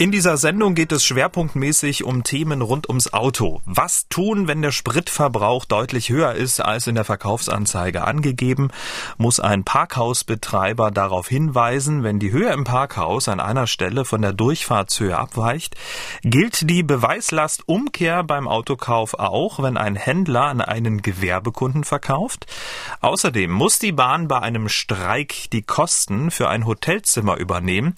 In dieser Sendung geht es schwerpunktmäßig um Themen rund ums Auto. Was tun, wenn der Spritverbrauch deutlich höher ist als in der Verkaufsanzeige angegeben? Muss ein Parkhausbetreiber darauf hinweisen, wenn die Höhe im Parkhaus an einer Stelle von der Durchfahrtshöhe abweicht? Gilt die Beweislastumkehr beim Autokauf auch, wenn ein Händler an einen Gewerbekunden verkauft? Außerdem muss die Bahn bei einem Streik die Kosten für ein Hotelzimmer übernehmen.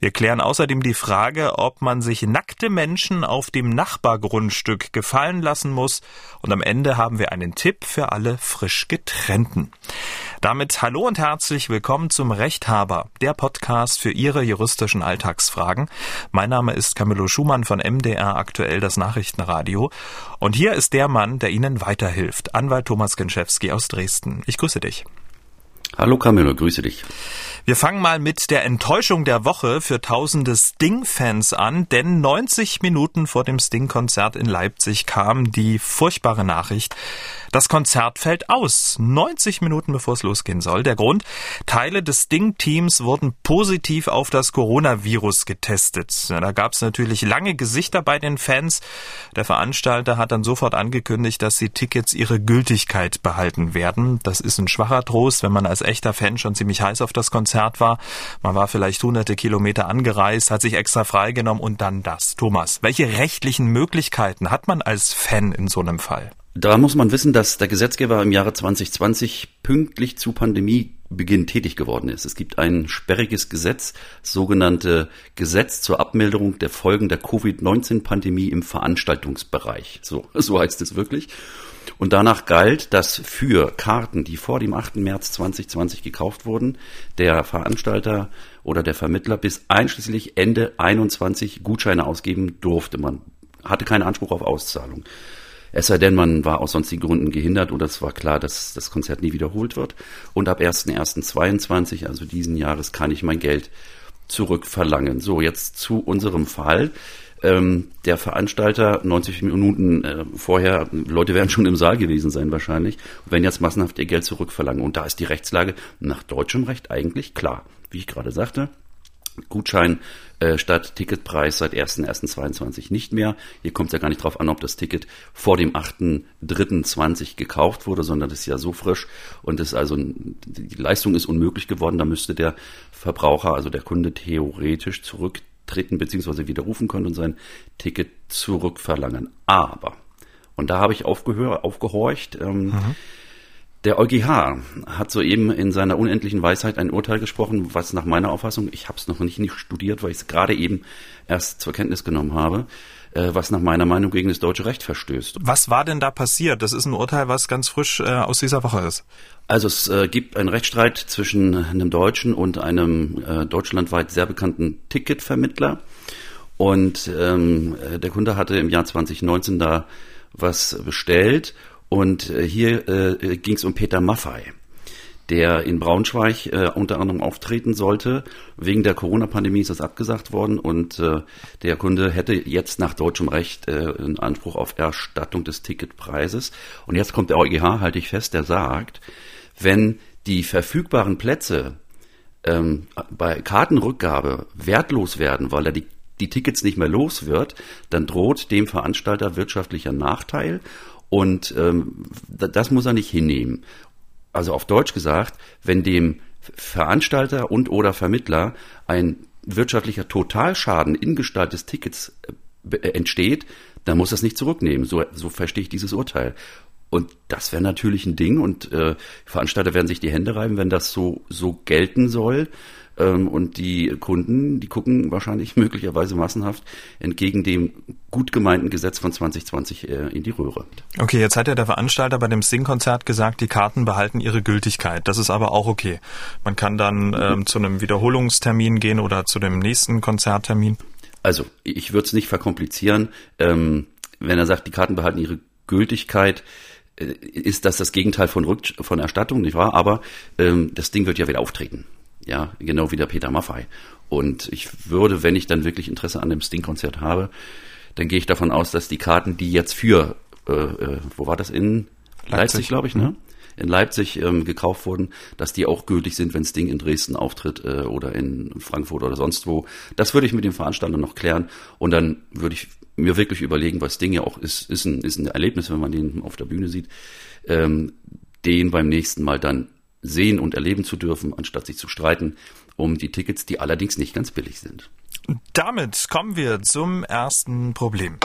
Wir klären außerdem die Frage, ob man sich nackte Menschen auf dem Nachbargrundstück gefallen lassen muss. Und am Ende haben wir einen Tipp für alle frisch getrennten. Damit hallo und herzlich willkommen zum Rechthaber, der Podcast für Ihre juristischen Alltagsfragen. Mein Name ist Camillo Schumann von MDR aktuell das Nachrichtenradio. Und hier ist der Mann, der Ihnen weiterhilft, Anwalt Thomas Genschewski aus Dresden. Ich grüße dich. Hallo Camillo, grüße dich. Wir fangen mal mit der Enttäuschung der Woche für tausende Sting-Fans an, denn 90 Minuten vor dem Sting-Konzert in Leipzig kam die furchtbare Nachricht, das Konzert fällt aus. 90 Minuten bevor es losgehen soll. Der Grund, Teile des Sting-Teams wurden positiv auf das Coronavirus getestet. Da gab es natürlich lange Gesichter bei den Fans. Der Veranstalter hat dann sofort angekündigt, dass die Tickets ihre Gültigkeit behalten werden. Das ist ein schwacher Trost, wenn man als echter Fan schon ziemlich heiß auf das Konzert war. Man war vielleicht hunderte Kilometer angereist, hat sich extra freigenommen und dann das. Thomas, welche rechtlichen Möglichkeiten hat man als Fan in so einem Fall? Da muss man wissen, dass der Gesetzgeber im Jahre 2020 pünktlich zu Pandemiebeginn tätig geworden ist. Es gibt ein sperriges Gesetz, sogenannte Gesetz zur Abmilderung der Folgen der Covid-19-Pandemie im Veranstaltungsbereich. So, so heißt es wirklich. Und danach galt, dass für Karten, die vor dem 8. März 2020 gekauft wurden, der Veranstalter oder der Vermittler bis einschließlich Ende 21 Gutscheine ausgeben durfte. Man hatte keinen Anspruch auf Auszahlung. Es sei denn, man war aus sonstigen Gründen gehindert oder es war klar, dass das Konzert nie wiederholt wird. Und ab 1.1.22, also diesen Jahres, kann ich mein Geld zurückverlangen. So, jetzt zu unserem Fall. Ähm, der Veranstalter 90 Minuten äh, vorher, Leute werden schon im Saal gewesen sein wahrscheinlich, werden jetzt massenhaft ihr Geld zurückverlangen. Und da ist die Rechtslage nach deutschem Recht eigentlich klar. Wie ich gerade sagte, Gutschein äh, statt Ticketpreis seit 1.1.22 nicht mehr. Hier kommt es ja gar nicht drauf an, ob das Ticket vor dem 8.3.20 gekauft wurde, sondern das ist ja so frisch und ist also die Leistung ist unmöglich geworden. Da müsste der Verbraucher, also der Kunde theoretisch zurücktreten bzw. widerrufen können und sein Ticket zurückverlangen. Aber, und da habe ich aufgehör, aufgehorcht, ähm, mhm der EuGH hat soeben in seiner unendlichen Weisheit ein Urteil gesprochen, was nach meiner Auffassung, ich habe es noch nicht, nicht studiert, weil ich es gerade eben erst zur Kenntnis genommen habe, äh, was nach meiner Meinung gegen das deutsche Recht verstößt. Was war denn da passiert? Das ist ein Urteil, was ganz frisch äh, aus dieser Woche ist. Also es äh, gibt einen Rechtsstreit zwischen einem Deutschen und einem äh, deutschlandweit sehr bekannten Ticketvermittler. Und ähm, äh, der Kunde hatte im Jahr 2019 da was bestellt und äh, hier äh, ging es um Peter Maffei, der in Braunschweig äh, unter anderem auftreten sollte. Wegen der Corona-Pandemie ist das abgesagt worden und äh, der Kunde hätte jetzt nach deutschem Recht äh, einen Anspruch auf Erstattung des Ticketpreises. Und jetzt kommt der EuGH, halte ich fest, der sagt, wenn die verfügbaren Plätze ähm, bei Kartenrückgabe wertlos werden, weil er die die Tickets nicht mehr los wird, dann droht dem Veranstalter wirtschaftlicher Nachteil und ähm, das muss er nicht hinnehmen. Also auf Deutsch gesagt, wenn dem Veranstalter und oder Vermittler ein wirtschaftlicher Totalschaden in Gestalt des Tickets äh, entsteht, dann muss er es nicht zurücknehmen. So, so verstehe ich dieses Urteil. Und das wäre natürlich ein Ding und äh, Veranstalter werden sich die Hände reiben, wenn das so, so gelten soll. Ähm, und die Kunden, die gucken wahrscheinlich möglicherweise massenhaft entgegen dem gut gemeinten Gesetz von 2020 äh, in die Röhre. Okay, jetzt hat ja der Veranstalter bei dem Sing-Konzert gesagt, die Karten behalten ihre Gültigkeit. Das ist aber auch okay. Man kann dann ähm, zu einem Wiederholungstermin gehen oder zu dem nächsten Konzerttermin. Also, ich würde es nicht verkomplizieren. Ähm, wenn er sagt, die Karten behalten ihre Gültigkeit, äh, ist das das Gegenteil von, Rück von Erstattung, nicht wahr? Aber ähm, das Ding wird ja wieder auftreten. Ja, genau wie der Peter Maffei. Und ich würde, wenn ich dann wirklich Interesse an dem Sting-Konzert habe, dann gehe ich davon aus, dass die Karten, die jetzt für, äh, äh, wo war das in Leipzig, Leipzig glaube ich, ne? in Leipzig ähm, gekauft wurden, dass die auch gültig sind, wenn das Ding in Dresden auftritt äh, oder in Frankfurt oder sonst wo. Das würde ich mit dem Veranstalter noch klären und dann würde ich mir wirklich überlegen, was Ding ja auch ist, ist ein, ist ein Erlebnis, wenn man den auf der Bühne sieht, ähm, den beim nächsten Mal dann sehen und erleben zu dürfen, anstatt sich zu streiten um die Tickets, die allerdings nicht ganz billig sind. Damit kommen wir zum ersten Problem.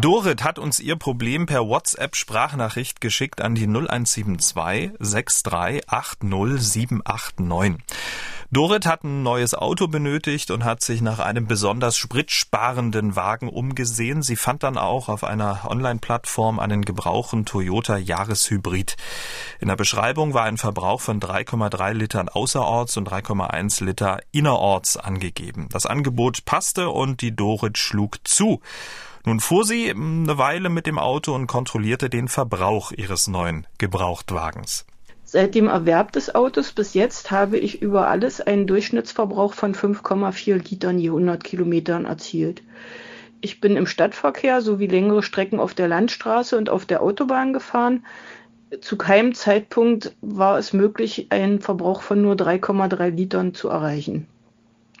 Dorit hat uns ihr Problem per WhatsApp-Sprachnachricht geschickt an die 0172 6380789. Dorit hat ein neues Auto benötigt und hat sich nach einem besonders spritsparenden Wagen umgesehen. Sie fand dann auch auf einer Online-Plattform einen gebrauchten Toyota Jahreshybrid. In der Beschreibung war ein Verbrauch von 3,3 Litern außerorts und 3,1 Liter innerorts angegeben. Das Angebot passte und die Dorit schlug zu. Nun fuhr sie eine Weile mit dem Auto und kontrollierte den Verbrauch ihres neuen Gebrauchtwagens. Seit dem Erwerb des Autos bis jetzt habe ich über alles einen Durchschnittsverbrauch von 5,4 Litern je 100 Kilometern erzielt. Ich bin im Stadtverkehr sowie längere Strecken auf der Landstraße und auf der Autobahn gefahren. Zu keinem Zeitpunkt war es möglich, einen Verbrauch von nur 3,3 Litern zu erreichen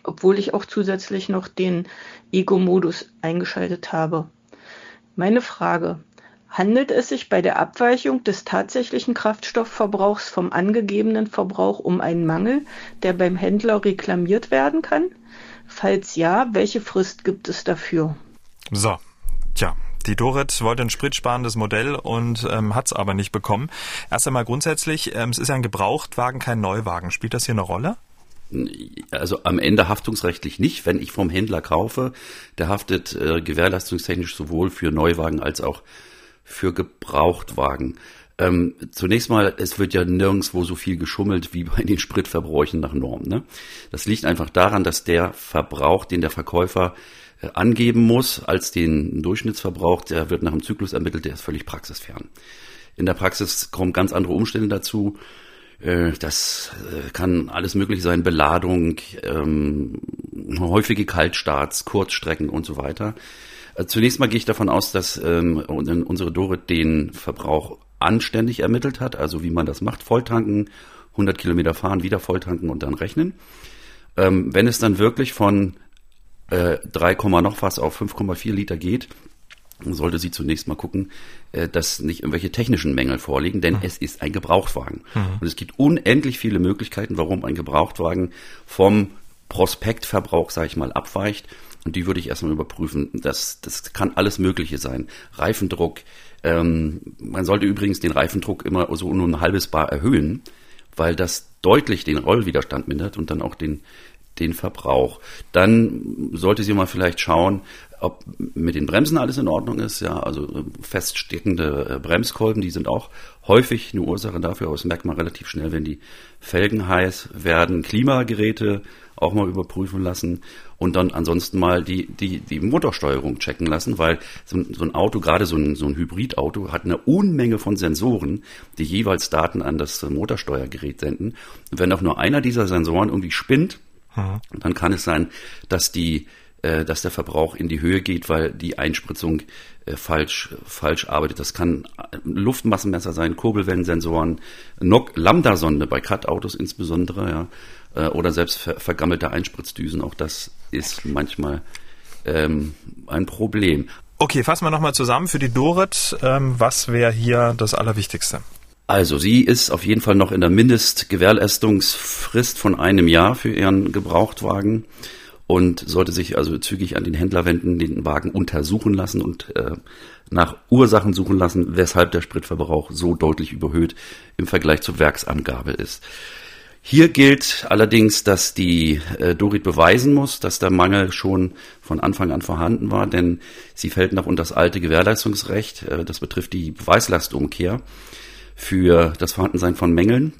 obwohl ich auch zusätzlich noch den Ego-Modus eingeschaltet habe. Meine Frage, handelt es sich bei der Abweichung des tatsächlichen Kraftstoffverbrauchs vom angegebenen Verbrauch um einen Mangel, der beim Händler reklamiert werden kann? Falls ja, welche Frist gibt es dafür? So, tja, die Dorit wollte ein spritsparendes Modell und ähm, hat es aber nicht bekommen. Erst einmal grundsätzlich, ähm, es ist ja ein Gebrauchtwagen, kein Neuwagen. Spielt das hier eine Rolle? Also am Ende haftungsrechtlich nicht. Wenn ich vom Händler kaufe, der haftet äh, gewährleistungstechnisch sowohl für Neuwagen als auch für Gebrauchtwagen. Ähm, zunächst mal, es wird ja nirgendwo so viel geschummelt wie bei den Spritverbräuchen nach Norm. Ne? Das liegt einfach daran, dass der Verbrauch, den der Verkäufer äh, angeben muss, als den Durchschnittsverbrauch, der wird nach dem Zyklus ermittelt, der ist völlig praxisfern. In der Praxis kommen ganz andere Umstände dazu. Äh, das äh, kann alles möglich sein, Beladung, ähm, häufige Kaltstarts, Kurzstrecken und so weiter. Äh, zunächst mal gehe ich davon aus, dass ähm, unsere Dorit den Verbrauch anständig ermittelt hat, also wie man das macht, Volltanken, 100 Kilometer fahren, wieder volltanken und dann rechnen. Ähm, wenn es dann wirklich von äh, 3, noch was auf 5,4 Liter geht, sollte sie zunächst mal gucken, äh, dass nicht irgendwelche technischen Mängel vorliegen, denn mhm. es ist ein Gebrauchtwagen. Mhm. Und es gibt unendlich viele Möglichkeiten, warum ein Gebrauchtwagen vom Prospektverbrauch, sage ich mal, abweicht. Und die würde ich erstmal überprüfen. Das, das kann alles Mögliche sein. Reifendruck. Ähm, man sollte übrigens den Reifendruck immer so nur ein halbes Bar erhöhen, weil das deutlich den Rollwiderstand mindert und dann auch den, den Verbrauch. Dann sollte sie mal vielleicht schauen, ob mit den Bremsen alles in Ordnung ist. Ja, also äh, feststeckende äh, Bremskolben, die sind auch häufig eine Ursache dafür, aber das merkt man relativ schnell, wenn die Felgen heiß werden. Klimageräte auch mal überprüfen lassen und dann ansonsten mal die, die, die Motorsteuerung checken lassen, weil so, ein Auto, gerade so ein, so ein Hybridauto, hat eine Unmenge von Sensoren, die jeweils Daten an das Motorsteuergerät senden. Und wenn auch nur einer dieser Sensoren irgendwie spinnt, dann kann es sein, dass die äh, dass der Verbrauch in die Höhe geht, weil die Einspritzung äh, falsch, falsch arbeitet. Das kann Luftmassenmesser sein, Kurbelwellensensoren, Lambda-Sonde bei Cut-Autos insbesondere, ja, äh, oder selbst ver vergammelte Einspritzdüsen. Auch das ist manchmal ähm, ein Problem. Okay, fassen wir nochmal zusammen für die Dorit. Ähm, was wäre hier das Allerwichtigste? Also, sie ist auf jeden Fall noch in der Mindestgewährleistungsfrist von einem Jahr für ihren Gebrauchtwagen und sollte sich also zügig an den Händler wenden, den Wagen untersuchen lassen und äh, nach Ursachen suchen lassen, weshalb der Spritverbrauch so deutlich überhöht im Vergleich zur Werksangabe ist. Hier gilt allerdings, dass die äh, Dorit beweisen muss, dass der Mangel schon von Anfang an vorhanden war, denn sie fällt noch unter das alte Gewährleistungsrecht. Äh, das betrifft die Beweislastumkehr für das Vorhandensein von Mängeln.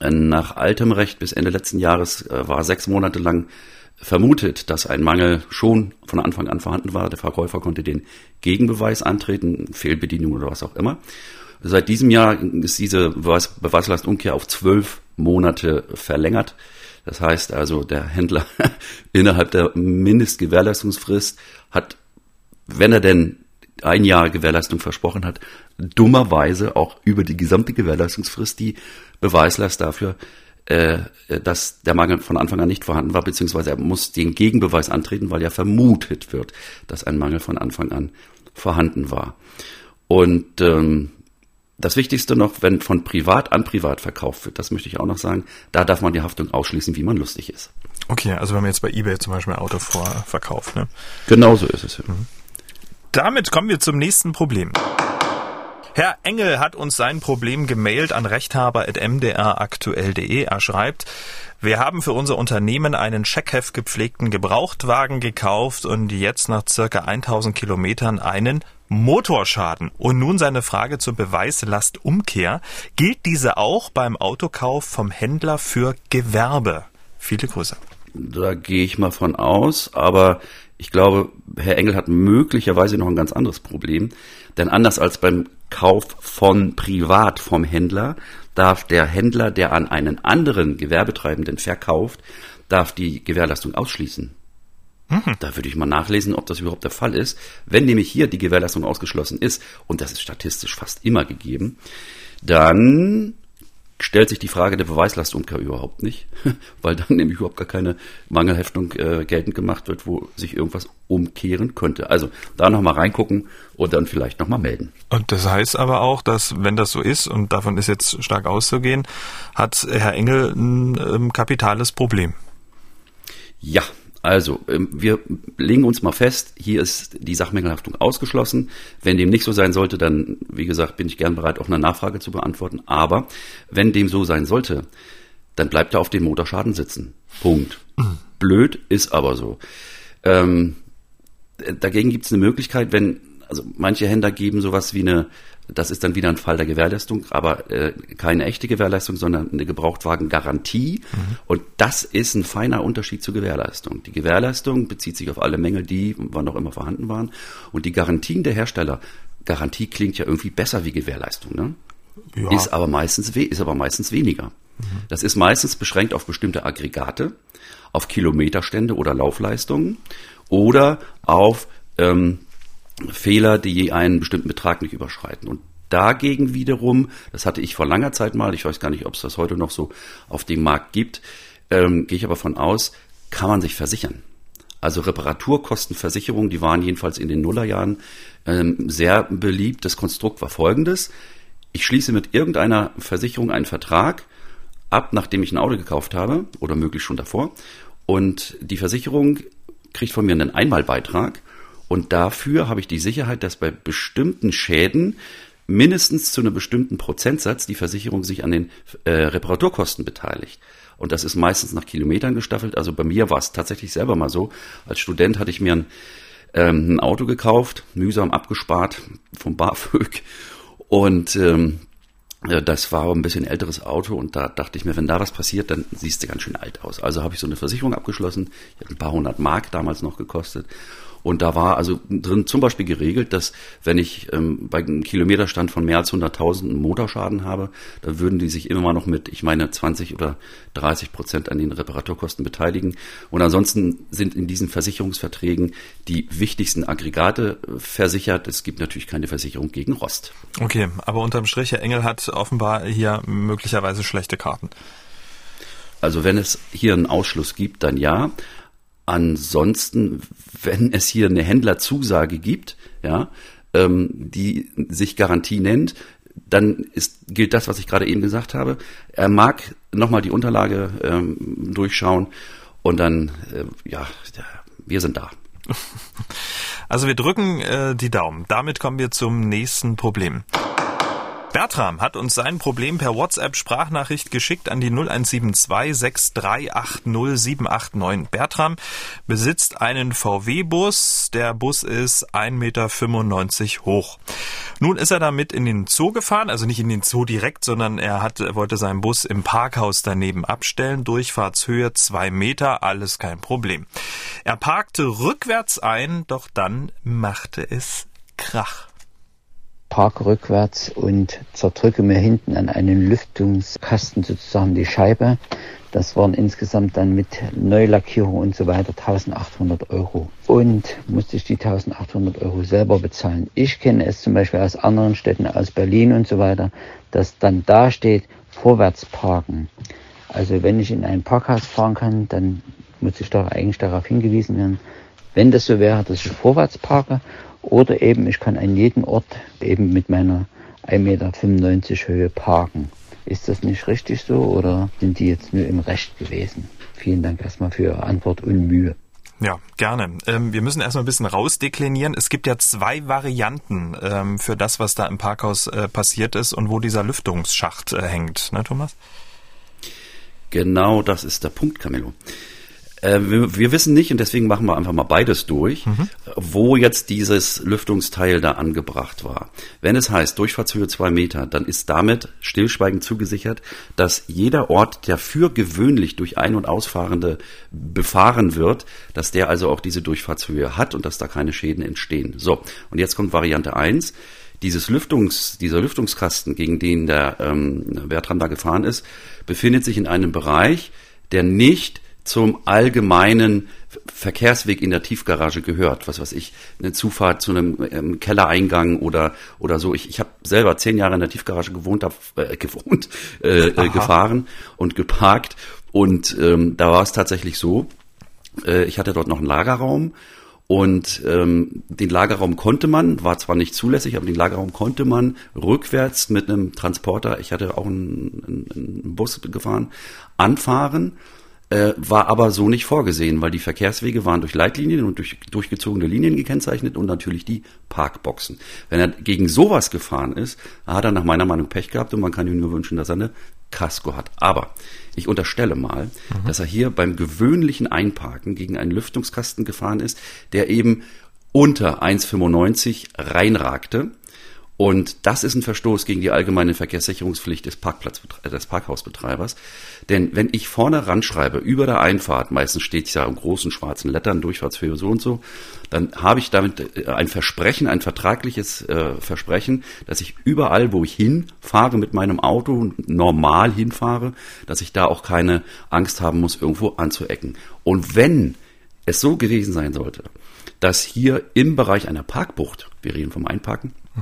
Äh, nach altem Recht bis Ende letzten Jahres äh, war sechs Monate lang vermutet, dass ein Mangel schon von Anfang an vorhanden war. Der Verkäufer konnte den Gegenbeweis antreten, Fehlbedienung oder was auch immer. Seit diesem Jahr ist diese Beweis Beweislastumkehr auf zwölf Monate verlängert. Das heißt also, der Händler innerhalb der Mindestgewährleistungsfrist hat, wenn er denn ein Jahr Gewährleistung versprochen hat, dummerweise auch über die gesamte Gewährleistungsfrist die Beweislast dafür, äh, dass der Mangel von Anfang an nicht vorhanden war, beziehungsweise er muss den Gegenbeweis antreten, weil ja vermutet wird, dass ein Mangel von Anfang an vorhanden war. Und ähm, das Wichtigste noch, wenn von privat an privat verkauft wird, das möchte ich auch noch sagen, da darf man die Haftung ausschließen, wie man lustig ist. Okay, also wenn man jetzt bei eBay zum Beispiel ein Auto vorverkauft, ne? Genau so ist es. Mhm. Damit kommen wir zum nächsten Problem. Herr Engel hat uns sein Problem gemailt an rechthaber.mdraktuell.de. Er schreibt, wir haben für unser Unternehmen einen Checkheft gepflegten Gebrauchtwagen gekauft und jetzt nach circa 1000 Kilometern einen Motorschaden. Und nun seine Frage zur Beweislastumkehr. Gilt diese auch beim Autokauf vom Händler für Gewerbe? Viele Grüße. Da gehe ich mal von aus, aber ich glaube, Herr Engel hat möglicherweise noch ein ganz anderes Problem. Denn anders als beim Kauf von privat vom Händler darf der Händler, der an einen anderen Gewerbetreibenden verkauft, darf die Gewährleistung ausschließen. Mhm. Da würde ich mal nachlesen, ob das überhaupt der Fall ist. Wenn nämlich hier die Gewährleistung ausgeschlossen ist, und das ist statistisch fast immer gegeben, dann stellt sich die Frage der Beweislastumkehr überhaupt nicht, weil dann nämlich überhaupt gar keine Mangelheftung äh, geltend gemacht wird, wo sich irgendwas umkehren könnte. Also da nochmal reingucken und dann vielleicht nochmal melden. Und das heißt aber auch, dass wenn das so ist, und davon ist jetzt stark auszugehen, hat Herr Engel ein ähm, kapitales Problem. Ja, also, ähm, wir legen uns mal fest, hier ist die Sachmängelhaftung ausgeschlossen. Wenn dem nicht so sein sollte, dann, wie gesagt, bin ich gern bereit, auch eine Nachfrage zu beantworten. Aber wenn dem so sein sollte, dann bleibt er auf dem Motorschaden sitzen. Punkt. Blöd ist aber so. Ähm, dagegen gibt es eine Möglichkeit, wenn, also manche Händler geben sowas wie eine das ist dann wieder ein Fall der Gewährleistung, aber äh, keine echte Gewährleistung, sondern eine Gebrauchtwagengarantie. Mhm. Und das ist ein feiner Unterschied zur Gewährleistung. Die Gewährleistung bezieht sich auf alle Mängel, die wann auch immer vorhanden waren. Und die Garantien der Hersteller, Garantie klingt ja irgendwie besser wie Gewährleistung, ne? Ja. Ist aber meistens ist aber meistens weniger. Mhm. Das ist meistens beschränkt auf bestimmte Aggregate, auf Kilometerstände oder Laufleistungen oder auf ähm, Fehler, die einen bestimmten Betrag nicht überschreiten. Und dagegen wiederum, das hatte ich vor langer Zeit mal, ich weiß gar nicht, ob es das heute noch so auf dem Markt gibt, ähm, gehe ich aber von aus, kann man sich versichern. Also Reparaturkostenversicherung, die waren jedenfalls in den Nullerjahren ähm, sehr beliebt. Das Konstrukt war folgendes. Ich schließe mit irgendeiner Versicherung einen Vertrag ab, nachdem ich ein Auto gekauft habe oder möglichst schon davor. Und die Versicherung kriegt von mir einen Einmalbeitrag und dafür habe ich die Sicherheit, dass bei bestimmten Schäden mindestens zu einem bestimmten Prozentsatz die Versicherung sich an den äh, Reparaturkosten beteiligt. Und das ist meistens nach Kilometern gestaffelt. Also bei mir war es tatsächlich selber mal so. Als Student hatte ich mir ein, ähm, ein Auto gekauft, mühsam abgespart vom BAföG. Und ähm, das war ein bisschen älteres Auto und da dachte ich mir, wenn da was passiert, dann siehst du ganz schön alt aus. Also habe ich so eine Versicherung abgeschlossen. Die hat ein paar hundert Mark damals noch gekostet. Und da war also drin zum Beispiel geregelt, dass wenn ich ähm, bei einem Kilometerstand von mehr als 100.000 einen Motorschaden habe, dann würden die sich immer noch mit, ich meine, 20 oder 30 Prozent an den Reparaturkosten beteiligen. Und ansonsten sind in diesen Versicherungsverträgen die wichtigsten Aggregate äh, versichert. Es gibt natürlich keine Versicherung gegen Rost. Okay, aber unterm Strich, Herr Engel hat offenbar hier möglicherweise schlechte Karten. Also wenn es hier einen Ausschluss gibt, dann ja. Ansonsten, wenn es hier eine Händlerzusage gibt, ja, ähm, die sich Garantie nennt, dann ist, gilt das, was ich gerade eben gesagt habe. Er mag nochmal die Unterlage ähm, durchschauen und dann, äh, ja, wir sind da. Also wir drücken äh, die Daumen. Damit kommen wir zum nächsten Problem. Bertram hat uns sein Problem per WhatsApp-Sprachnachricht geschickt an die 0172 6380 789. Bertram besitzt einen VW-Bus. Der Bus ist 1,95 Meter hoch. Nun ist er damit in den Zoo gefahren, also nicht in den Zoo direkt, sondern er hat, wollte seinen Bus im Parkhaus daneben abstellen. Durchfahrtshöhe zwei Meter, alles kein Problem. Er parkte rückwärts ein, doch dann machte es Krach. Parke rückwärts und zerdrücke mir hinten an einen Lüftungskasten sozusagen die Scheibe. Das waren insgesamt dann mit Neulackierung und so weiter 1800 Euro. Und musste ich die 1800 Euro selber bezahlen. Ich kenne es zum Beispiel aus anderen Städten, aus Berlin und so weiter, dass dann da steht, vorwärts parken. Also wenn ich in ein Parkhaus fahren kann, dann muss ich doch eigentlich darauf hingewiesen werden, wenn das so wäre, dass ich vorwärts parke oder eben ich kann an jedem Ort eben mit meiner 1,95 Meter Höhe parken. Ist das nicht richtig so oder sind die jetzt nur im Recht gewesen? Vielen Dank erstmal für Ihre Antwort und Mühe. Ja, gerne. Ähm, wir müssen erstmal ein bisschen rausdeklinieren. Es gibt ja zwei Varianten ähm, für das, was da im Parkhaus äh, passiert ist und wo dieser Lüftungsschacht äh, hängt, ne, Thomas? Genau das ist der Punkt, Camillo. Äh, wir, wir, wissen nicht, und deswegen machen wir einfach mal beides durch, mhm. wo jetzt dieses Lüftungsteil da angebracht war. Wenn es heißt, Durchfahrtshöhe zwei Meter, dann ist damit stillschweigend zugesichert, dass jeder Ort, der für gewöhnlich durch Ein- und Ausfahrende befahren wird, dass der also auch diese Durchfahrtshöhe hat und dass da keine Schäden entstehen. So, und jetzt kommt Variante eins dieses Lüftungs, dieser Lüftungskasten, gegen den der ähm, Bertram da gefahren ist, befindet sich in einem Bereich, der nicht zum allgemeinen Verkehrsweg in der Tiefgarage gehört. Was weiß ich, eine Zufahrt zu einem ähm, Kellereingang oder oder so. Ich, ich habe selber zehn Jahre in der Tiefgarage gewohnt, hab, äh, gewohnt, äh, äh gefahren und geparkt. Und ähm, da war es tatsächlich so. Äh, ich hatte dort noch einen Lagerraum und ähm, den Lagerraum konnte man, war zwar nicht zulässig, aber den Lagerraum konnte man rückwärts mit einem Transporter, ich hatte auch einen, einen Bus gefahren, anfahren äh, war aber so nicht vorgesehen, weil die Verkehrswege waren durch Leitlinien und durch durchgezogene Linien gekennzeichnet und natürlich die Parkboxen. Wenn er gegen sowas gefahren ist, hat er nach meiner Meinung Pech gehabt und man kann ihm nur wünschen, dass er eine Casco hat. Aber ich unterstelle mal, mhm. dass er hier beim gewöhnlichen Einparken gegen einen Lüftungskasten gefahren ist, der eben unter 1,95 reinragte und das ist ein Verstoß gegen die allgemeine Verkehrssicherungspflicht des, Parkplatz, äh, des Parkhausbetreibers. Denn wenn ich vorne ranschreibe, über der Einfahrt, meistens steht es ja in großen schwarzen Lettern, Durchfahrtshöhe so und so, dann habe ich damit äh, ein Versprechen, ein vertragliches äh, Versprechen, dass ich überall, wo ich hinfahre mit meinem Auto, normal hinfahre, dass ich da auch keine Angst haben muss, irgendwo anzuecken. Und wenn es so gewesen sein sollte, dass hier im Bereich einer Parkbucht, wir reden vom Einparken, äh,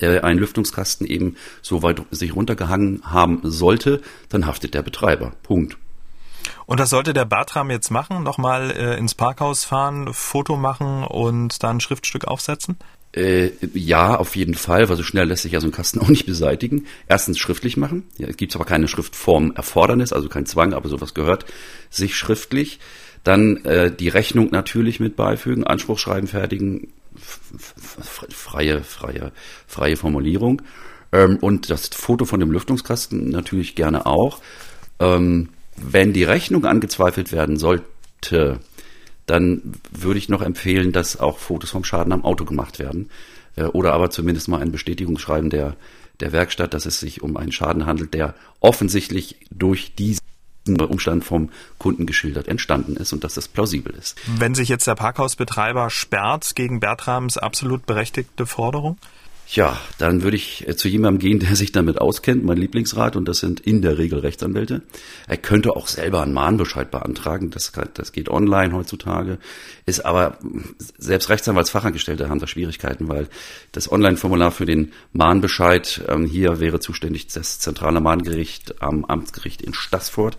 ein Lüftungskasten eben so weit sich runtergehangen haben sollte, dann haftet der Betreiber. Punkt. Und das sollte der Bartram jetzt machen? Nochmal äh, ins Parkhaus fahren, Foto machen und dann ein Schriftstück aufsetzen? Äh, ja, auf jeden Fall, weil so schnell lässt sich ja so ein Kasten auch nicht beseitigen. Erstens schriftlich machen. Ja, es gibt aber keine Schriftform Erfordernis, also kein Zwang, aber sowas gehört sich schriftlich. Dann äh, die Rechnung natürlich mit beifügen, Anspruchschreiben fertigen, freie, freie, freie Formulierung. Ähm, und das Foto von dem Lüftungskasten natürlich gerne auch. Ähm, wenn die Rechnung angezweifelt werden sollte, dann würde ich noch empfehlen, dass auch Fotos vom Schaden am Auto gemacht werden. Äh, oder aber zumindest mal ein Bestätigungsschreiben der, der Werkstatt, dass es sich um einen Schaden handelt, der offensichtlich durch diese Umstand vom Kunden geschildert entstanden ist und dass das plausibel ist. Wenn sich jetzt der Parkhausbetreiber sperrt gegen Bertrams absolut berechtigte Forderung? Ja, dann würde ich äh, zu jemandem gehen, der sich damit auskennt, mein Lieblingsrat, und das sind in der Regel Rechtsanwälte. Er könnte auch selber einen Mahnbescheid beantragen, das, das geht online heutzutage, ist aber, selbst Rechtsanwaltsfachangestellte haben da Schwierigkeiten, weil das Online-Formular für den Mahnbescheid, ähm, hier wäre zuständig das zentrale Mahngericht am Amtsgericht in Stassfurt.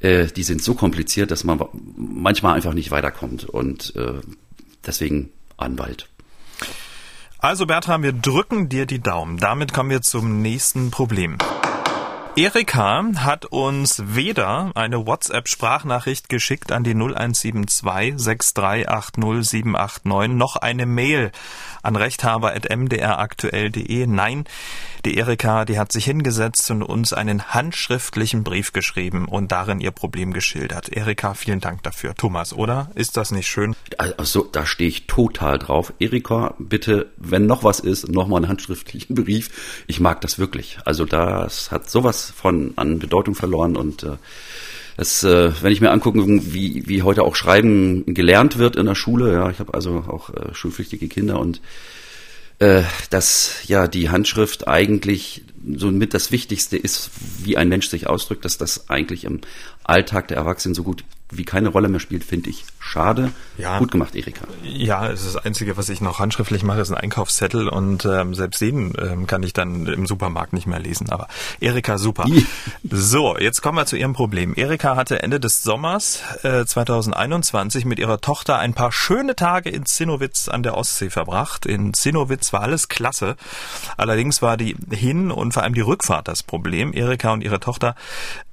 Äh, die sind so kompliziert, dass man manchmal einfach nicht weiterkommt und äh, deswegen Anwalt. Also Bertram, wir drücken dir die Daumen. Damit kommen wir zum nächsten Problem. Erika hat uns weder eine WhatsApp-Sprachnachricht geschickt an die 0172 6380789 noch eine Mail an rechthaber.mdraktuell.de. Nein, die Erika, die hat sich hingesetzt und uns einen handschriftlichen Brief geschrieben und darin ihr Problem geschildert. Erika, vielen Dank dafür. Thomas, oder? Ist das nicht schön? Also, da stehe ich total drauf. Erika, bitte, wenn noch was ist, nochmal einen handschriftlichen Brief. Ich mag das wirklich. Also, das hat sowas von an Bedeutung verloren und äh, es, äh, wenn ich mir angucke, wie, wie heute auch Schreiben gelernt wird in der Schule, ja, ich habe also auch äh, schulpflichtige Kinder und äh, dass ja die Handschrift eigentlich somit das Wichtigste ist, wie ein Mensch sich ausdrückt, dass das eigentlich im Alltag der Erwachsenen so gut wie keine Rolle mehr spielt, finde ich schade. Ja. Gut gemacht, Erika. Ja, es ist das Einzige, was ich noch handschriftlich mache, ist ein Einkaufszettel und ähm, selbst den ähm, kann ich dann im Supermarkt nicht mehr lesen. Aber Erika, super. so, jetzt kommen wir zu ihrem Problem. Erika hatte Ende des Sommers äh, 2021 mit ihrer Tochter ein paar schöne Tage in Zinnowitz an der Ostsee verbracht. In Zinnowitz war alles klasse. Allerdings war die Hin- und vor allem die Rückfahrt das Problem. Erika und ihre Tochter,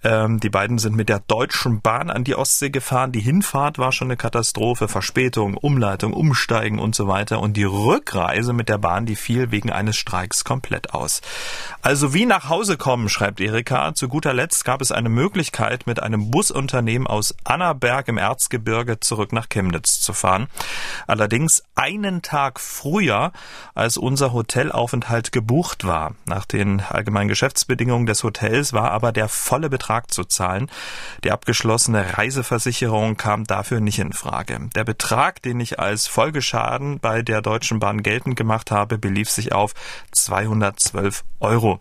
ähm, die beiden sind mit der Deutschen Bahn an die Ostsee gefahren. Die Hinfahrt war schon eine Katastrophe, Verspätung, Umleitung, Umsteigen und so weiter. Und die Rückreise mit der Bahn, die fiel wegen eines Streiks komplett aus. Also wie nach Hause kommen, schreibt Erika. Zu guter Letzt gab es eine Möglichkeit, mit einem Busunternehmen aus Annaberg im Erzgebirge zurück nach Chemnitz zu fahren. Allerdings einen Tag früher, als unser Hotelaufenthalt gebucht war. Nach den allgemeinen Geschäftsbedingungen des Hotels war aber der volle Betrag zu zahlen. Die abgeschlossene Reiseversicherung Versicherung kam dafür nicht in Frage. Der Betrag, den ich als Folgeschaden bei der Deutschen Bahn geltend gemacht habe, belief sich auf 212 Euro.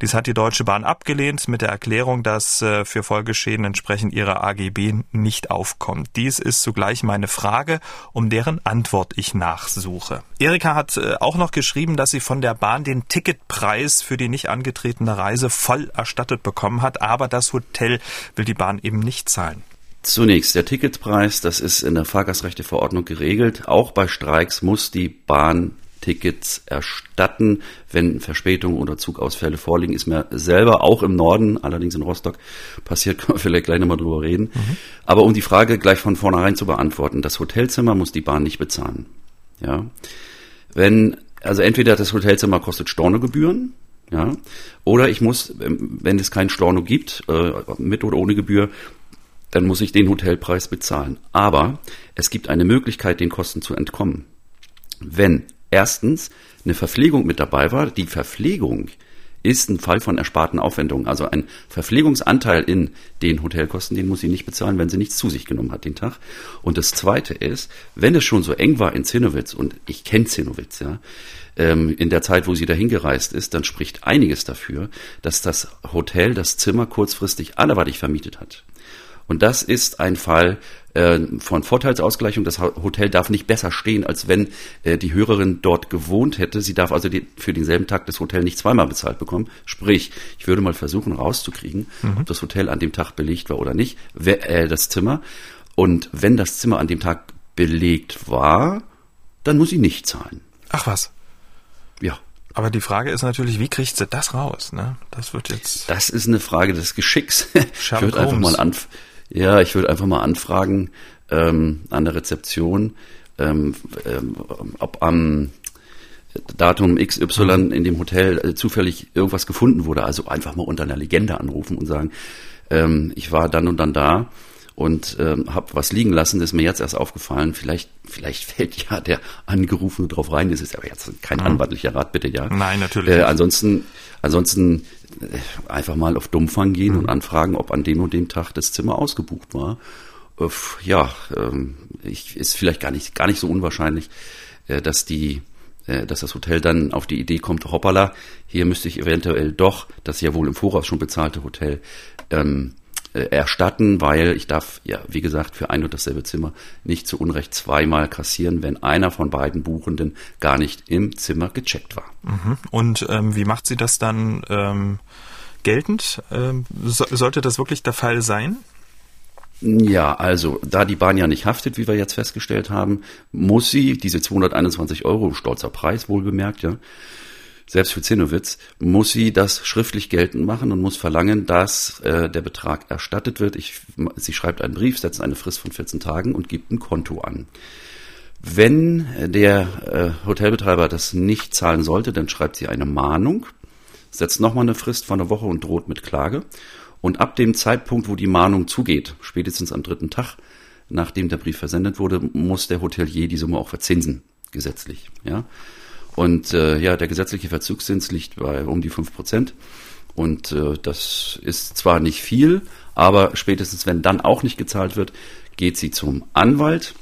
Dies hat die Deutsche Bahn abgelehnt mit der Erklärung, dass äh, für Folgeschäden entsprechend ihrer AGB nicht aufkommt. Dies ist zugleich meine Frage, um deren Antwort ich nachsuche. Erika hat äh, auch noch geschrieben, dass sie von der Bahn den Ticketpreis für die nicht angetretene Reise voll erstattet bekommen hat, aber das Hotel will die Bahn eben nicht zahlen. Zunächst der Ticketpreis, das ist in der Fahrgastrechteverordnung geregelt. Auch bei Streiks muss die Bahn Tickets erstatten, wenn Verspätungen oder Zugausfälle vorliegen. Ist mir selber auch im Norden, allerdings in Rostock, passiert, können wir vielleicht gleich nochmal drüber reden. Mhm. Aber um die Frage gleich von vornherein zu beantworten, das Hotelzimmer muss die Bahn nicht bezahlen. Ja. Wenn, also entweder das Hotelzimmer kostet Stornogebühren, ja, oder ich muss, wenn es kein Storno gibt, äh, mit oder ohne Gebühr, dann muss ich den Hotelpreis bezahlen. Aber es gibt eine Möglichkeit, den Kosten zu entkommen. Wenn erstens eine Verpflegung mit dabei war, die Verpflegung ist ein Fall von ersparten Aufwendungen. Also ein Verpflegungsanteil in den Hotelkosten, den muss sie nicht bezahlen, wenn sie nichts zu sich genommen hat den Tag. Und das Zweite ist, wenn es schon so eng war in Zinnowitz, und ich kenne Zinnowitz, ja, ähm, in der Zeit, wo sie dahin gereist ist, dann spricht einiges dafür, dass das Hotel das Zimmer kurzfristig anderweitig vermietet hat. Und das ist ein Fall äh, von Vorteilsausgleichung. Das Hotel darf nicht besser stehen, als wenn äh, die Hörerin dort gewohnt hätte. Sie darf also die, für denselben Tag das Hotel nicht zweimal bezahlt bekommen. Sprich, ich würde mal versuchen rauszukriegen, mhm. ob das Hotel an dem Tag belegt war oder nicht, wer, äh, das Zimmer. Und wenn das Zimmer an dem Tag belegt war, dann muss sie nicht zahlen. Ach was. Ja. Aber die Frage ist natürlich, wie kriegt sie das raus? Ne? Das wird jetzt. Das ist eine Frage des Geschicks. ich würde einfach mal anf ja, ich würde einfach mal anfragen ähm, an der Rezeption, ähm, ähm, ob am Datum XY mhm. in dem Hotel äh, zufällig irgendwas gefunden wurde. Also einfach mal unter einer Legende anrufen und sagen, ähm, ich war dann und dann da und ähm, habe was liegen lassen, das ist mir jetzt erst aufgefallen. Vielleicht, vielleicht fällt ja der Angerufene drauf rein. Das ist aber jetzt kein mhm. anwaltlicher Rat, bitte ja. Nein, natürlich. Äh, ansonsten, ansonsten äh, einfach mal auf Dummfang gehen mhm. und anfragen, ob an dem und dem Tag das Zimmer ausgebucht war. Äh, ja, ähm, ich, ist vielleicht gar nicht, gar nicht so unwahrscheinlich, äh, dass die äh, dass das Hotel dann auf die Idee kommt, hoppala, hier müsste ich eventuell doch das ja wohl im Voraus schon bezahlte Hotel ähm, äh, erstatten, weil ich darf ja, wie gesagt, für ein und dasselbe Zimmer nicht zu Unrecht zweimal kassieren, wenn einer von beiden Buchenden gar nicht im Zimmer gecheckt war. Mhm. Und ähm, wie macht sie das dann ähm, geltend? Ähm, so, sollte das wirklich der Fall sein? Ja, also da die Bahn ja nicht haftet, wie wir jetzt festgestellt haben, muss sie diese 221 Euro, stolzer Preis wohlbemerkt, ja, selbst für Zinnowitz, muss sie das schriftlich geltend machen und muss verlangen, dass äh, der Betrag erstattet wird. Ich, sie schreibt einen Brief, setzt eine Frist von 14 Tagen und gibt ein Konto an. Wenn der äh, Hotelbetreiber das nicht zahlen sollte, dann schreibt sie eine Mahnung, setzt nochmal eine Frist von einer Woche und droht mit Klage. Und ab dem Zeitpunkt, wo die Mahnung zugeht, spätestens am dritten Tag, nachdem der Brief versendet wurde, muss der Hotelier die Summe auch verzinsen, gesetzlich. Ja. Und äh, ja, der gesetzliche Verzugszins liegt bei um die fünf Prozent. Und äh, das ist zwar nicht viel, aber spätestens wenn dann auch nicht gezahlt wird, geht sie zum Anwalt.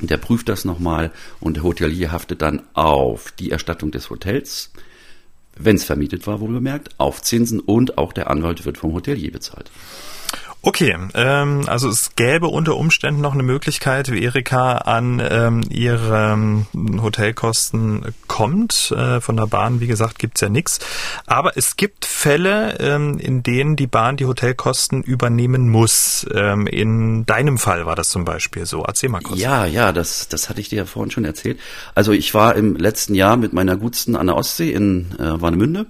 Der prüft das nochmal und der Hotelier haftet dann auf die Erstattung des Hotels, wenn es vermietet war, wohl bemerkt, auf Zinsen und auch der Anwalt wird vom Hotelier bezahlt. Okay, ähm, also es gäbe unter Umständen noch eine Möglichkeit, wie Erika an ähm, ihre ähm, Hotelkosten kommt. Äh, von der Bahn, wie gesagt, gibt's ja nichts. Aber es gibt Fälle, ähm, in denen die Bahn die Hotelkosten übernehmen muss. Ähm, in deinem Fall war das zum Beispiel so. Erzähl mal kurz. Ja, ja, das, das hatte ich dir ja vorhin schon erzählt. Also ich war im letzten Jahr mit meiner Gutsten an der Ostsee in äh, Warnemünde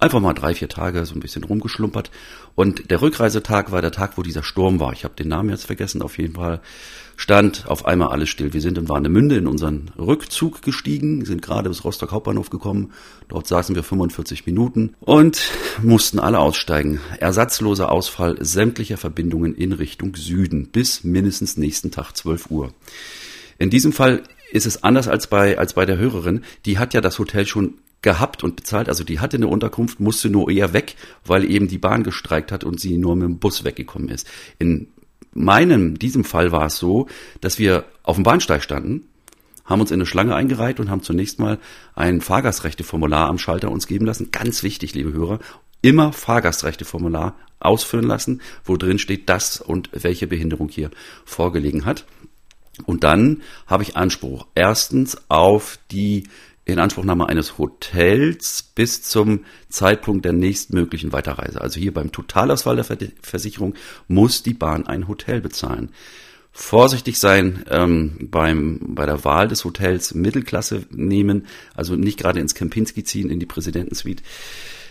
einfach mal drei, vier Tage so ein bisschen rumgeschlumpert. Und der Rückreisetag war der Tag, wo dieser Sturm war. Ich habe den Namen jetzt vergessen, auf jeden Fall. Stand auf einmal alles still. Wir sind in Warnemünde in unseren Rückzug gestiegen, sind gerade bis Rostock Hauptbahnhof gekommen. Dort saßen wir 45 Minuten und mussten alle aussteigen. Ersatzloser Ausfall sämtlicher Verbindungen in Richtung Süden bis mindestens nächsten Tag 12 Uhr. In diesem Fall ist es anders als bei, als bei der Hörerin. Die hat ja das Hotel schon gehabt und bezahlt. Also die hatte eine Unterkunft, musste nur eher weg, weil eben die Bahn gestreikt hat und sie nur mit dem Bus weggekommen ist. In meinem, diesem Fall war es so, dass wir auf dem Bahnsteig standen, haben uns in eine Schlange eingereiht und haben zunächst mal ein Fahrgastrechteformular am Schalter uns geben lassen. Ganz wichtig, liebe Hörer, immer Fahrgastrechteformular ausfüllen lassen, wo drin steht, das und welche Behinderung hier vorgelegen hat. Und dann habe ich Anspruch erstens auf die Inanspruchnahme eines Hotels bis zum Zeitpunkt der nächstmöglichen Weiterreise. Also hier beim Totalausfall der Versicherung muss die Bahn ein Hotel bezahlen. Vorsichtig sein ähm, beim, bei der Wahl des Hotels Mittelklasse nehmen, also nicht gerade ins Kempinski ziehen, in die Präsidentensuite.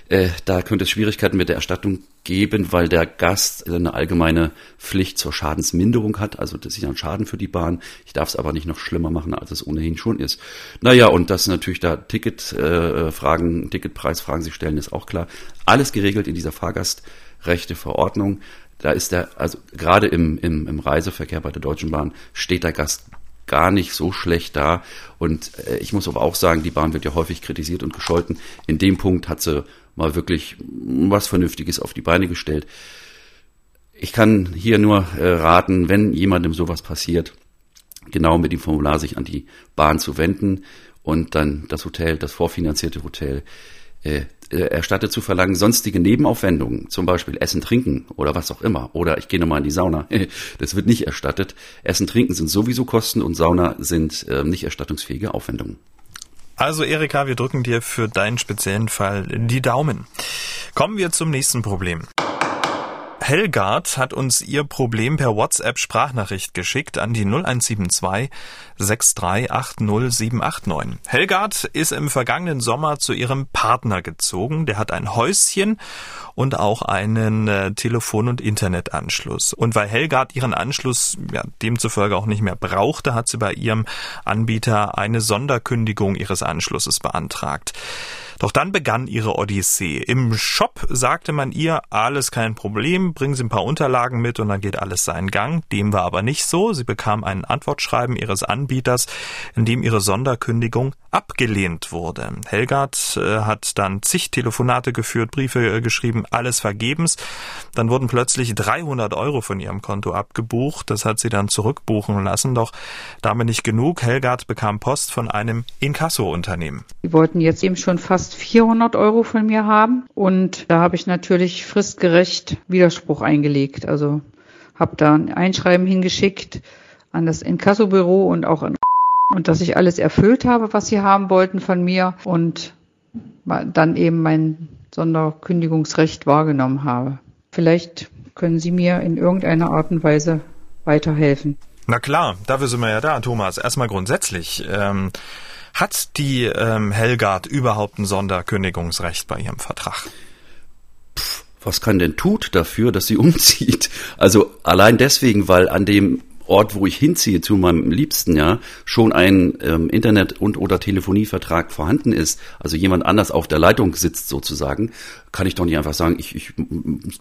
Äh, da könnte es Schwierigkeiten mit der Erstattung geben, weil der Gast eine allgemeine Pflicht zur Schadensminderung hat. Also das ist ja ein Schaden für die Bahn. Ich darf es aber nicht noch schlimmer machen, als es ohnehin schon ist. Naja, und dass natürlich da Ticketfragen, äh, Ticketpreisfragen sich stellen, ist auch klar. Alles geregelt in dieser Fahrgastrechteverordnung. Da ist der, also gerade im, im, im Reiseverkehr bei der Deutschen Bahn steht der Gast gar nicht so schlecht da. Und äh, ich muss aber auch sagen, die Bahn wird ja häufig kritisiert und gescholten. In dem Punkt hat sie mal wirklich was Vernünftiges auf die Beine gestellt. Ich kann hier nur äh, raten, wenn jemandem sowas passiert, genau mit dem Formular sich an die Bahn zu wenden und dann das Hotel, das vorfinanzierte Hotel, äh, äh erstattet zu verlangen, sonstige Nebenaufwendungen, zum Beispiel Essen, Trinken oder was auch immer, oder ich gehe nochmal in die Sauna, das wird nicht erstattet. Essen, Trinken sind sowieso Kosten und Sauna sind äh, nicht erstattungsfähige Aufwendungen. Also Erika, wir drücken dir für deinen speziellen Fall die Daumen. Kommen wir zum nächsten Problem. Helgard hat uns ihr Problem per WhatsApp-Sprachnachricht geschickt an die 0172 6380789. Helgard ist im vergangenen Sommer zu ihrem Partner gezogen. Der hat ein Häuschen und auch einen äh, Telefon- und Internetanschluss. Und weil Helgard ihren Anschluss ja, demzufolge auch nicht mehr brauchte, hat sie bei ihrem Anbieter eine Sonderkündigung ihres Anschlusses beantragt. Doch dann begann ihre Odyssee. Im Shop sagte man ihr, alles kein Problem, bringen Sie ein paar Unterlagen mit und dann geht alles seinen Gang. Dem war aber nicht so. Sie bekam ein Antwortschreiben ihres Anbieters, in dem ihre Sonderkündigung abgelehnt wurde. Helgard äh, hat dann zig Telefonate geführt, Briefe äh, geschrieben, alles vergebens. Dann wurden plötzlich 300 Euro von ihrem Konto abgebucht. Das hat sie dann zurückbuchen lassen. Doch damit nicht genug. Helgard bekam Post von einem Inkasso-Unternehmen. Die wollten jetzt eben schon fast 400 Euro von mir haben. Und da habe ich natürlich fristgerecht Widerspruch eingelegt. Also habe da ein Einschreiben hingeschickt an das Inkassobüro und auch an und dass ich alles erfüllt habe, was sie haben wollten von mir und dann eben mein Sonderkündigungsrecht wahrgenommen habe. Vielleicht können Sie mir in irgendeiner Art und Weise weiterhelfen. Na klar, dafür sind wir ja da, Thomas. Erstmal grundsätzlich. Ähm, hat die ähm, Helgard überhaupt ein Sonderkündigungsrecht bei ihrem Vertrag? Pff, was kann denn tut dafür, dass sie umzieht? Also allein deswegen, weil an dem Ort, wo ich hinziehe zu meinem Liebsten, ja, schon ein ähm, Internet- und oder Telefonievertrag vorhanden ist, also jemand anders auf der Leitung sitzt sozusagen, kann ich doch nicht einfach sagen, ich, ich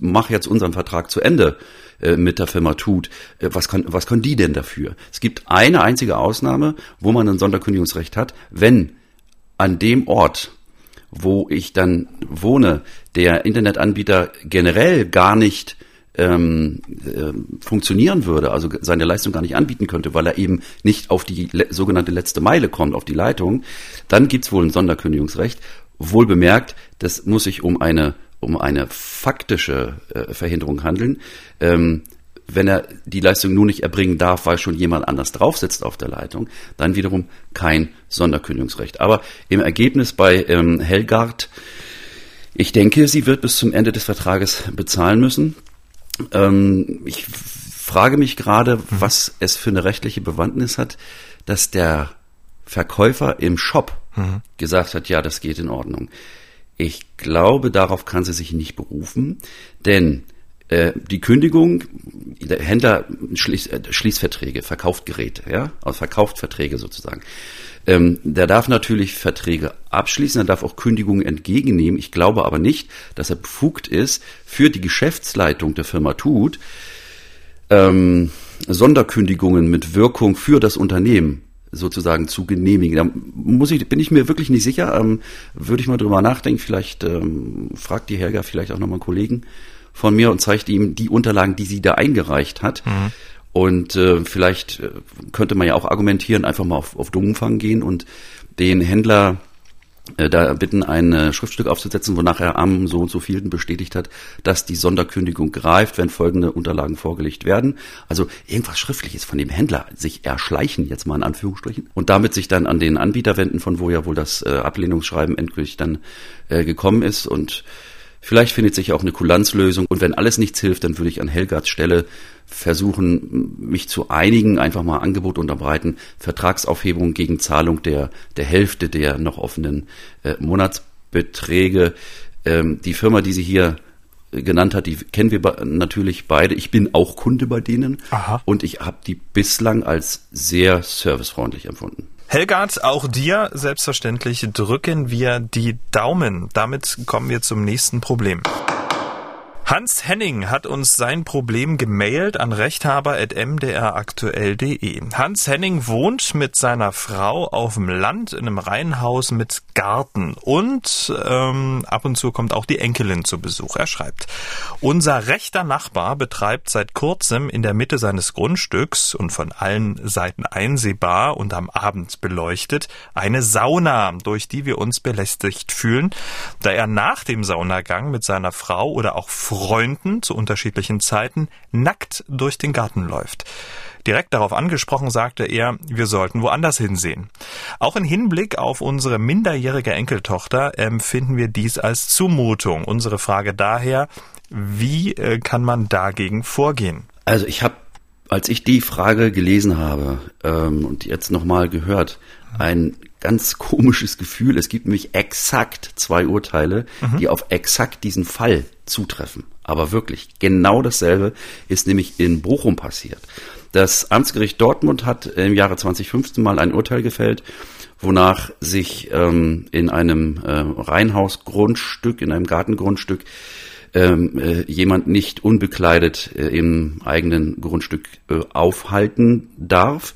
mache jetzt unseren Vertrag zu Ende äh, mit der Firma Tut. Äh, was, kann, was können die denn dafür? Es gibt eine einzige Ausnahme, wo man ein Sonderkündigungsrecht hat, wenn an dem Ort, wo ich dann wohne, der Internetanbieter generell gar nicht ähm, äh, funktionieren würde, also seine Leistung gar nicht anbieten könnte, weil er eben nicht auf die le sogenannte letzte Meile kommt, auf die Leitung, dann gibt's wohl ein Sonderkündigungsrecht. Wohl bemerkt, das muss sich um eine um eine faktische äh, Verhinderung handeln. Ähm, wenn er die Leistung nur nicht erbringen darf, weil schon jemand anders drauf sitzt auf der Leitung, dann wiederum kein Sonderkündigungsrecht. Aber im Ergebnis bei ähm, Helgard, ich denke, sie wird bis zum Ende des Vertrages bezahlen müssen. Ähm, ich frage mich gerade, was es für eine rechtliche Bewandtnis hat, dass der Verkäufer im Shop mhm. gesagt hat, ja, das geht in Ordnung. Ich glaube, darauf kann sie sich nicht berufen, denn äh, die Kündigung, der Händler schließt, äh, schließt Verträge, verkauft Geräte, ja, also verkauft Verträge sozusagen. Ähm, der darf natürlich Verträge abschließen, er darf auch Kündigungen entgegennehmen. Ich glaube aber nicht, dass er befugt ist, für die Geschäftsleitung der Firma tut, ähm, Sonderkündigungen mit Wirkung für das Unternehmen sozusagen zu genehmigen. Da muss ich, bin ich mir wirklich nicht sicher. Ähm, würde ich mal drüber nachdenken. Vielleicht ähm, fragt die Helga vielleicht auch nochmal einen Kollegen von mir und zeigt ihm die Unterlagen, die sie da eingereicht hat. Mhm. Und äh, vielleicht äh, könnte man ja auch argumentieren, einfach mal auf, auf Umfang gehen und den Händler äh, da bitten, ein äh, Schriftstück aufzusetzen, wonach er am so und so vielen bestätigt hat, dass die Sonderkündigung greift, wenn folgende Unterlagen vorgelegt werden. Also irgendwas Schriftliches von dem Händler sich erschleichen, jetzt mal in Anführungsstrichen, und damit sich dann an den Anbieter wenden, von wo ja wohl das äh, Ablehnungsschreiben endgültig dann äh, gekommen ist und Vielleicht findet sich auch eine Kulanzlösung. Und wenn alles nichts hilft, dann würde ich an Helgards Stelle versuchen, mich zu einigen, einfach mal Angebot unterbreiten, Vertragsaufhebung gegen Zahlung der, der Hälfte der noch offenen äh, Monatsbeträge. Ähm, die Firma, die Sie hier genannt hat, die kennen wir natürlich beide. Ich bin auch Kunde bei denen Aha. und ich habe die bislang als sehr servicefreundlich empfunden. Helgard, auch dir selbstverständlich drücken wir die Daumen. Damit kommen wir zum nächsten Problem. Hans Henning hat uns sein Problem gemailt an rechthaber.mdraktuell.de. Hans Henning wohnt mit seiner Frau auf dem Land in einem Reihenhaus mit Garten und ähm, ab und zu kommt auch die Enkelin zu Besuch. Er schreibt, unser rechter Nachbar betreibt seit kurzem in der Mitte seines Grundstücks und von allen Seiten einsehbar und am Abend beleuchtet eine Sauna, durch die wir uns belästigt fühlen, da er nach dem Saunagang mit seiner Frau oder auch Freunden zu unterschiedlichen Zeiten nackt durch den Garten läuft. Direkt darauf angesprochen sagte er, wir sollten woanders hinsehen. Auch in Hinblick auf unsere minderjährige Enkeltochter empfinden wir dies als Zumutung. Unsere Frage daher, wie äh, kann man dagegen vorgehen? Also ich habe, als ich die Frage gelesen habe ähm, und jetzt nochmal gehört, ein ganz komisches Gefühl. Es gibt nämlich exakt zwei Urteile, mhm. die auf exakt diesen Fall zutreffen. Aber wirklich, genau dasselbe ist nämlich in Bochum passiert. Das Amtsgericht Dortmund hat im Jahre 2015 mal ein Urteil gefällt, wonach sich ähm, in einem äh, Reihenhausgrundstück, in einem Gartengrundstück, ähm, äh, jemand nicht unbekleidet äh, im eigenen Grundstück äh, aufhalten darf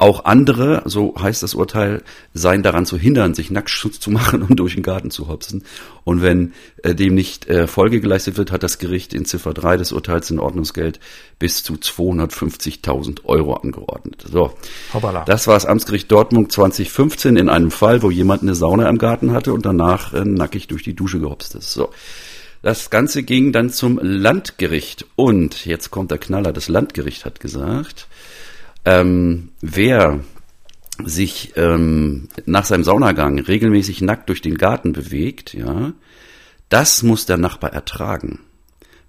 auch andere, so heißt das Urteil, seien daran zu hindern, sich Nacktschutz zu machen und durch den Garten zu hopsen. Und wenn äh, dem nicht äh, Folge geleistet wird, hat das Gericht in Ziffer 3 des Urteils in Ordnungsgeld bis zu 250.000 Euro angeordnet. So, Hoppala. das war das Amtsgericht Dortmund 2015 in einem Fall, wo jemand eine Sauna im Garten hatte und danach äh, nackig durch die Dusche gehopst ist. So. Das Ganze ging dann zum Landgericht und jetzt kommt der Knaller. Das Landgericht hat gesagt, ähm, wer sich ähm, nach seinem Saunagang regelmäßig nackt durch den Garten bewegt, ja, das muss der Nachbar ertragen.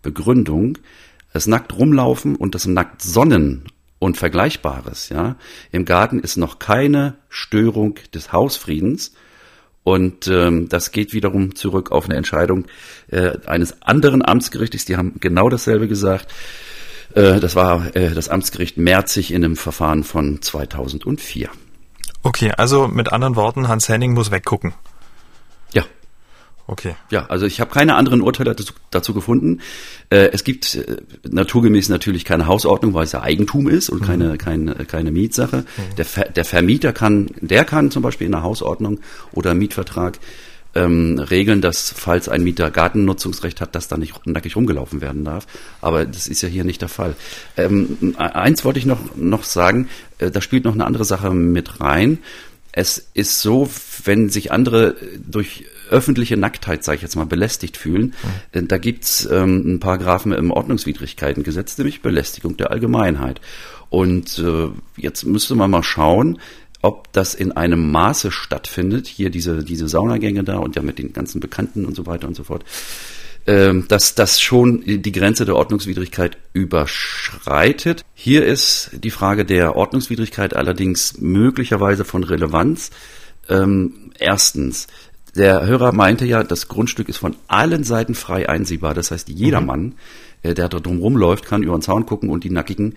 Begründung, das nackt rumlaufen und das nackt sonnen und Vergleichbares, ja, im Garten ist noch keine Störung des Hausfriedens und ähm, das geht wiederum zurück auf eine Entscheidung äh, eines anderen Amtsgerichtes, die haben genau dasselbe gesagt. Äh, das war äh, das Amtsgericht Merzig in einem Verfahren von 2004. Okay, also mit anderen Worten, Hans Henning muss weggucken. Ja. Okay. Ja, also ich habe keine anderen Urteile dazu, dazu gefunden. Äh, es gibt äh, naturgemäß natürlich keine Hausordnung, weil es ja Eigentum ist und mhm. keine, keine, keine Mietsache. Mhm. Der, Ver, der Vermieter kann, der kann zum Beispiel in einer Hausordnung oder Mietvertrag ähm, regeln, dass falls ein Mieter Gartennutzungsrecht hat, dass da nicht nackig rumgelaufen werden darf. Aber das ist ja hier nicht der Fall. Ähm, eins wollte ich noch, noch sagen, äh, da spielt noch eine andere Sache mit rein. Es ist so, wenn sich andere durch öffentliche Nacktheit, sage ich jetzt mal, belästigt fühlen, mhm. da gibt's ähm, einen Paragraphen im Ordnungswidrigkeitengesetz, nämlich Belästigung der Allgemeinheit. Und äh, jetzt müsste man mal schauen, ob das in einem Maße stattfindet, hier diese, diese Saunagänge da und ja mit den ganzen Bekannten und so weiter und so fort, ähm, dass das schon die Grenze der Ordnungswidrigkeit überschreitet. Hier ist die Frage der Ordnungswidrigkeit allerdings möglicherweise von Relevanz. Ähm, erstens, der Hörer meinte ja, das Grundstück ist von allen Seiten frei einsehbar. Das heißt, jedermann, mhm. äh, der da drum rumläuft, kann über den Zaun gucken und die Nackigen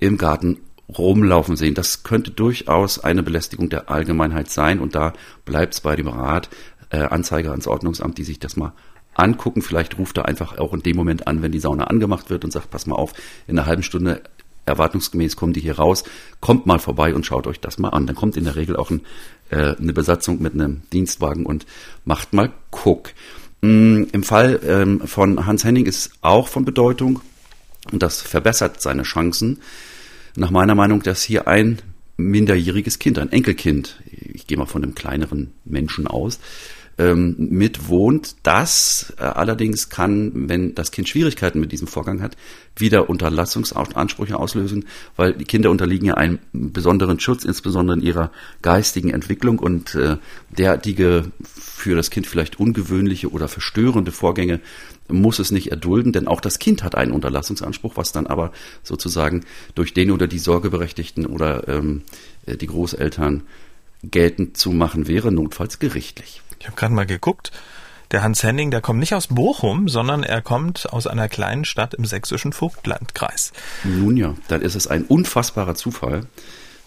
im Garten rumlaufen sehen. Das könnte durchaus eine Belästigung der Allgemeinheit sein und da bleibt es bei dem Rat, äh, Anzeige ans Ordnungsamt, die sich das mal angucken. Vielleicht ruft er einfach auch in dem Moment an, wenn die Sauna angemacht wird und sagt, pass mal auf, in einer halben Stunde erwartungsgemäß kommen die hier raus, kommt mal vorbei und schaut euch das mal an. Dann kommt in der Regel auch ein, äh, eine Besatzung mit einem Dienstwagen und macht mal Guck. Mm, Im Fall ähm, von Hans Henning ist auch von Bedeutung, und das verbessert seine Chancen, nach meiner Meinung, dass hier ein minderjähriges Kind, ein Enkelkind, ich gehe mal von einem kleineren Menschen aus, ähm, mitwohnt. Das äh, allerdings kann, wenn das Kind Schwierigkeiten mit diesem Vorgang hat, wieder Unterlassungsansprüche auslösen, weil die Kinder unterliegen ja einem besonderen Schutz, insbesondere in ihrer geistigen Entwicklung und äh, derartige für das Kind vielleicht ungewöhnliche oder verstörende Vorgänge muss es nicht erdulden, denn auch das Kind hat einen Unterlassungsanspruch, was dann aber sozusagen durch den oder die Sorgeberechtigten oder ähm, äh, die Großeltern geltend zu machen wäre, notfalls gerichtlich. Ich habe gerade mal geguckt. Der Hans Henning, der kommt nicht aus Bochum, sondern er kommt aus einer kleinen Stadt im sächsischen Vogtlandkreis. Nun ja, dann ist es ein unfassbarer Zufall,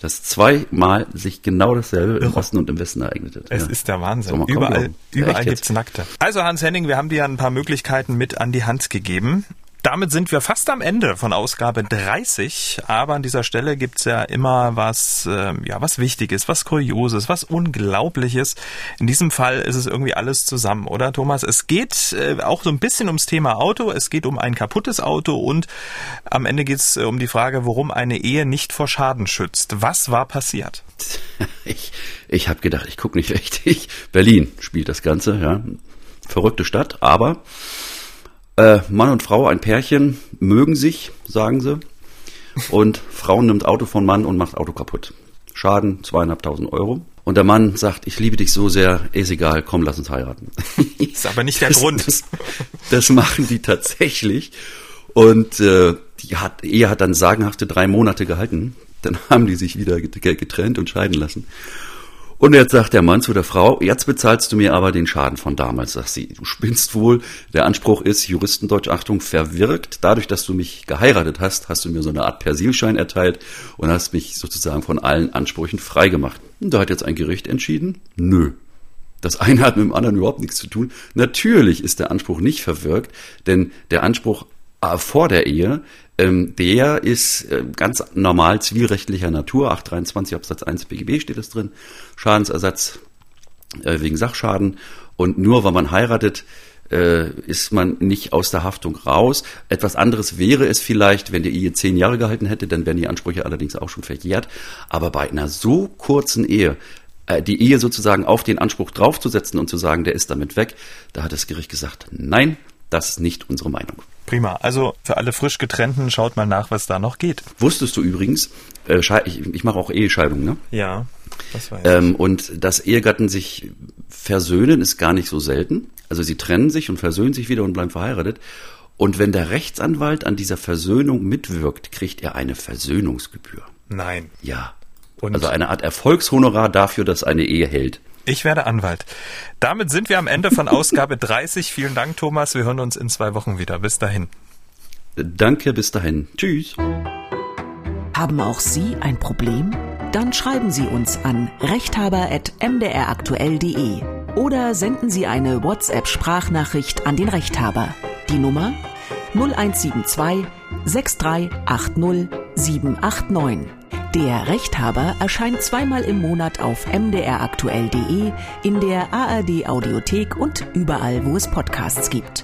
dass zweimal sich genau dasselbe im Osten und im Westen ereignet hat. Es ja. ist der Wahnsinn. Überall, überall gibt's Nackte. Also Hans Henning, wir haben dir ein paar Möglichkeiten mit an die Hand gegeben damit sind wir fast am Ende von Ausgabe 30. Aber an dieser Stelle gibt's ja immer was, äh, ja, was Wichtiges, was Kurioses, was Unglaubliches. In diesem Fall ist es irgendwie alles zusammen, oder Thomas? Es geht äh, auch so ein bisschen ums Thema Auto. Es geht um ein kaputtes Auto und am Ende geht's äh, um die Frage, warum eine Ehe nicht vor Schaden schützt. Was war passiert? Ich, ich habe gedacht, ich gucke nicht richtig. Berlin spielt das Ganze, ja. Verrückte Stadt, aber äh, Mann und Frau, ein Pärchen, mögen sich, sagen sie. Und Frau nimmt Auto von Mann und macht Auto kaputt. Schaden zweieinhalbtausend Euro. Und der Mann sagt, ich liebe dich so sehr, ist egal, komm, lass uns heiraten. Ist aber nicht der das, Grund. Das, das, machen die tatsächlich. Und äh, die hat, Ehe hat dann sagenhafte drei Monate gehalten. Dann haben die sich wieder getrennt und scheiden lassen. Und jetzt sagt der Mann zu der Frau, jetzt bezahlst du mir aber den Schaden von damals. Sagt sie, du spinnst wohl. Der Anspruch ist, Juristendeutsch, Achtung, verwirkt. Dadurch, dass du mich geheiratet hast, hast du mir so eine Art Persilschein erteilt und hast mich sozusagen von allen Ansprüchen freigemacht. Und da hat jetzt ein Gericht entschieden, nö. Das eine hat mit dem anderen überhaupt nichts zu tun. Natürlich ist der Anspruch nicht verwirkt, denn der Anspruch vor der Ehe ähm, der ist äh, ganz normal zivilrechtlicher Natur. 823 Absatz 1 BGB steht es drin. Schadensersatz äh, wegen Sachschaden. Und nur weil man heiratet, äh, ist man nicht aus der Haftung raus. Etwas anderes wäre es vielleicht, wenn die Ehe zehn Jahre gehalten hätte, dann wären die Ansprüche allerdings auch schon verjährt. Aber bei einer so kurzen Ehe, äh, die Ehe sozusagen auf den Anspruch draufzusetzen und zu sagen, der ist damit weg, da hat das Gericht gesagt, nein, das ist nicht unsere Meinung. Prima. Also für alle frisch getrennten, schaut mal nach, was da noch geht. Wusstest du übrigens, äh, ich, ich mache auch Ehescheidung, ne? Ja, das weiß ich. Ähm, und dass Ehegatten sich versöhnen, ist gar nicht so selten. Also sie trennen sich und versöhnen sich wieder und bleiben verheiratet. Und wenn der Rechtsanwalt an dieser Versöhnung mitwirkt, kriegt er eine Versöhnungsgebühr. Nein. Ja. Und also eine Art Erfolgshonorar dafür, dass eine Ehe hält. Ich werde Anwalt. Damit sind wir am Ende von Ausgabe 30. Vielen Dank, Thomas. Wir hören uns in zwei Wochen wieder. Bis dahin. Danke, bis dahin. Tschüss. Haben auch Sie ein Problem? Dann schreiben Sie uns an rechthaber.mdraktuell.de oder senden Sie eine WhatsApp-Sprachnachricht an den Rechthaber. Die Nummer 0172 6380 789. Der Rechthaber erscheint zweimal im Monat auf mdraktuell.de, in der ARD Audiothek und überall, wo es Podcasts gibt.